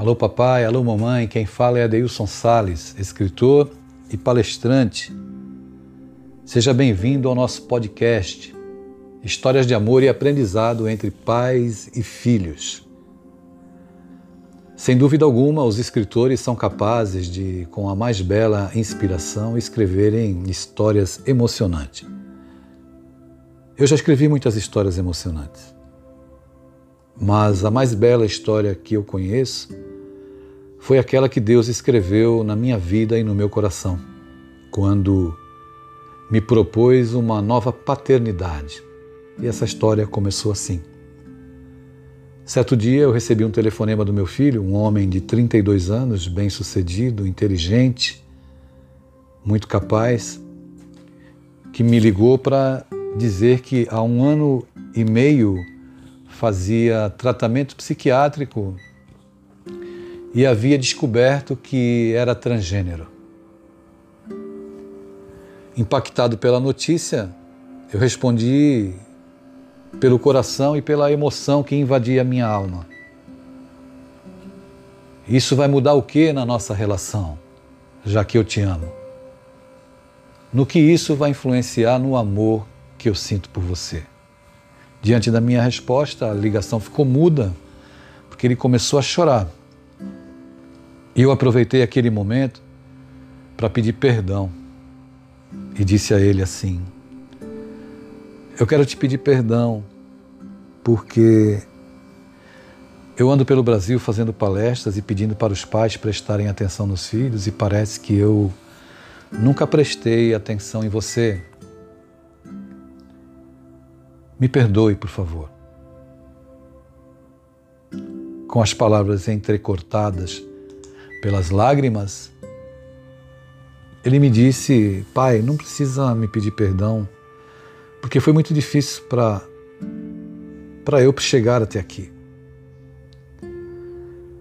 Alô papai, alô mamãe, quem fala é Adeilson Sales, escritor e palestrante. Seja bem-vindo ao nosso podcast Histórias de amor e aprendizado entre pais e filhos. Sem dúvida alguma, os escritores são capazes de, com a mais bela inspiração, escreverem histórias emocionantes. Eu já escrevi muitas histórias emocionantes, mas a mais bela história que eu conheço foi aquela que Deus escreveu na minha vida e no meu coração, quando me propôs uma nova paternidade. E essa história começou assim. Certo dia eu recebi um telefonema do meu filho, um homem de 32 anos, bem-sucedido, inteligente, muito capaz, que me ligou para dizer que há um ano e meio fazia tratamento psiquiátrico e havia descoberto que era transgênero. Impactado pela notícia, eu respondi pelo coração e pela emoção que invadia minha alma. Isso vai mudar o que na nossa relação, já que eu te amo? No que isso vai influenciar no amor que eu sinto por você? Diante da minha resposta, a ligação ficou muda, porque ele começou a chorar. E eu aproveitei aquele momento para pedir perdão e disse a ele assim: Eu quero te pedir perdão porque eu ando pelo Brasil fazendo palestras e pedindo para os pais prestarem atenção nos filhos e parece que eu nunca prestei atenção em você. Me perdoe, por favor. Com as palavras entrecortadas pelas lágrimas, ele me disse: Pai, não precisa me pedir perdão, porque foi muito difícil para para eu chegar até aqui.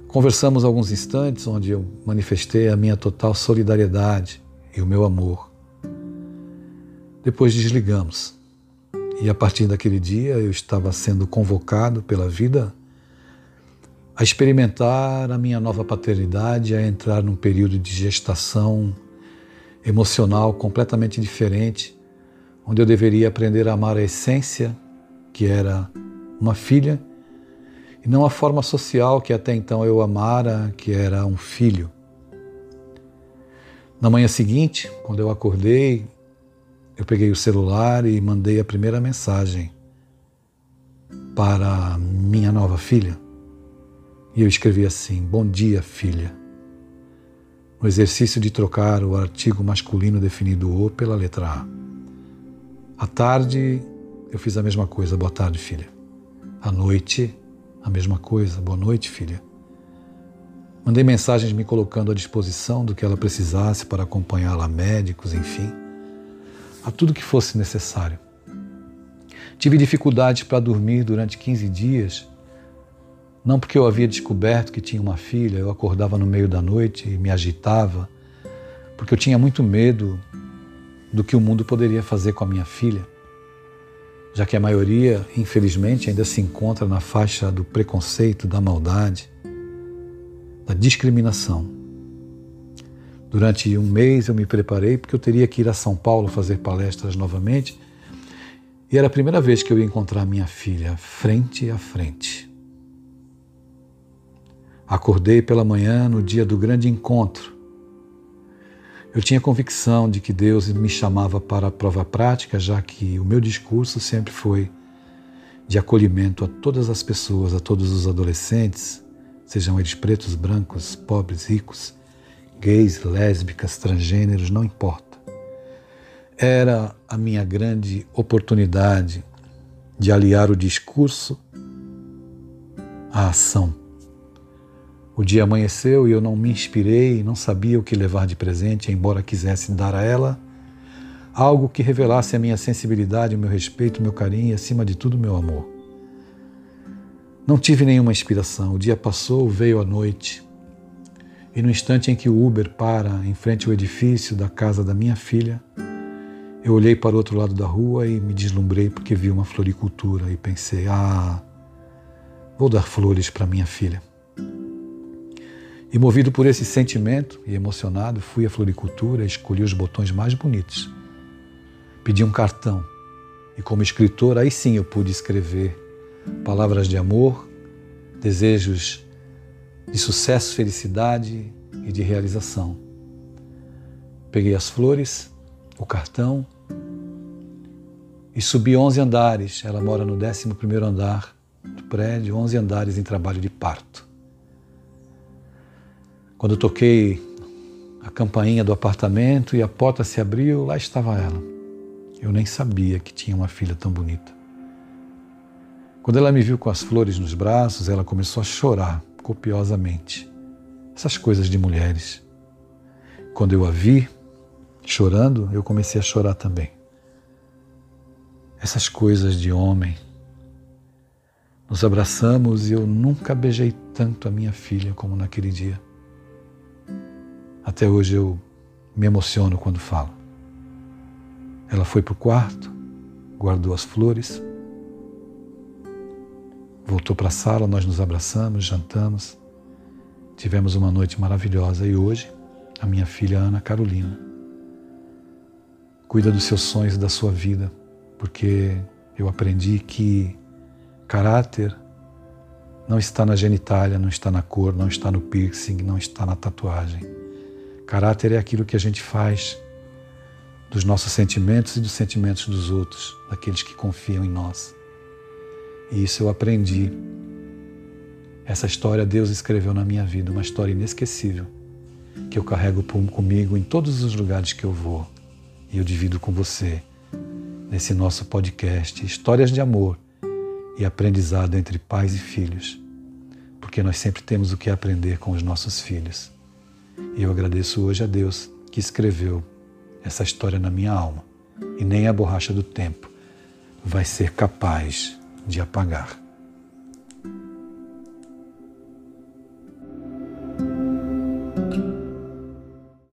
Conversamos alguns instantes onde eu manifestei a minha total solidariedade e o meu amor. Depois desligamos. E a partir daquele dia eu estava sendo convocado pela vida a experimentar a minha nova paternidade, a entrar num período de gestação emocional completamente diferente, onde eu deveria aprender a amar a essência, que era uma filha, e não a forma social que até então eu amara, que era um filho. Na manhã seguinte, quando eu acordei, eu peguei o celular e mandei a primeira mensagem para minha nova filha. E eu escrevi assim: Bom dia, filha. No exercício de trocar o artigo masculino definido O pela letra A. À tarde, eu fiz a mesma coisa. Boa tarde, filha. À noite, a mesma coisa. Boa noite, filha. Mandei mensagens me colocando à disposição do que ela precisasse para acompanhá-la a médicos, enfim, a tudo que fosse necessário. Tive dificuldades para dormir durante 15 dias não porque eu havia descoberto que tinha uma filha, eu acordava no meio da noite e me agitava, porque eu tinha muito medo do que o mundo poderia fazer com a minha filha, já que a maioria, infelizmente, ainda se encontra na faixa do preconceito, da maldade, da discriminação. Durante um mês eu me preparei porque eu teria que ir a São Paulo fazer palestras novamente e era a primeira vez que eu ia encontrar minha filha frente a frente. Acordei pela manhã no dia do grande encontro. Eu tinha convicção de que Deus me chamava para a prova prática, já que o meu discurso sempre foi de acolhimento a todas as pessoas, a todos os adolescentes, sejam eles pretos, brancos, pobres, ricos, gays, lésbicas, transgêneros, não importa. Era a minha grande oportunidade de aliar o discurso à ação o dia amanheceu e eu não me inspirei, não sabia o que levar de presente, embora quisesse dar a ela algo que revelasse a minha sensibilidade, o meu respeito, o meu carinho e, acima de tudo, o meu amor. Não tive nenhuma inspiração. O dia passou, veio a noite. E no instante em que o Uber para em frente ao edifício da casa da minha filha, eu olhei para o outro lado da rua e me deslumbrei porque vi uma floricultura e pensei: ah, vou dar flores para minha filha. E movido por esse sentimento e emocionado, fui à floricultura, escolhi os botões mais bonitos. Pedi um cartão e, como escritor, aí sim eu pude escrever palavras de amor, desejos de sucesso, felicidade e de realização. Peguei as flores, o cartão e subi 11 andares. Ela mora no 11 andar do prédio, 11 andares em trabalho de parto. Quando toquei a campainha do apartamento e a porta se abriu, lá estava ela. Eu nem sabia que tinha uma filha tão bonita. Quando ela me viu com as flores nos braços, ela começou a chorar copiosamente. Essas coisas de mulheres. Quando eu a vi chorando, eu comecei a chorar também. Essas coisas de homem. Nos abraçamos e eu nunca beijei tanto a minha filha como naquele dia. Até hoje eu me emociono quando falo. Ela foi para o quarto, guardou as flores, voltou para a sala, nós nos abraçamos, jantamos, tivemos uma noite maravilhosa e hoje a minha filha Ana Carolina cuida dos seus sonhos e da sua vida, porque eu aprendi que caráter não está na genitália, não está na cor, não está no piercing, não está na tatuagem. Caráter é aquilo que a gente faz dos nossos sentimentos e dos sentimentos dos outros, daqueles que confiam em nós. E isso eu aprendi. Essa história Deus escreveu na minha vida, uma história inesquecível, que eu carrego comigo em todos os lugares que eu vou. E eu divido com você nesse nosso podcast Histórias de Amor e Aprendizado entre Pais e Filhos, porque nós sempre temos o que aprender com os nossos filhos. E eu agradeço hoje a Deus que escreveu essa história na minha alma e nem a borracha do tempo vai ser capaz de apagar.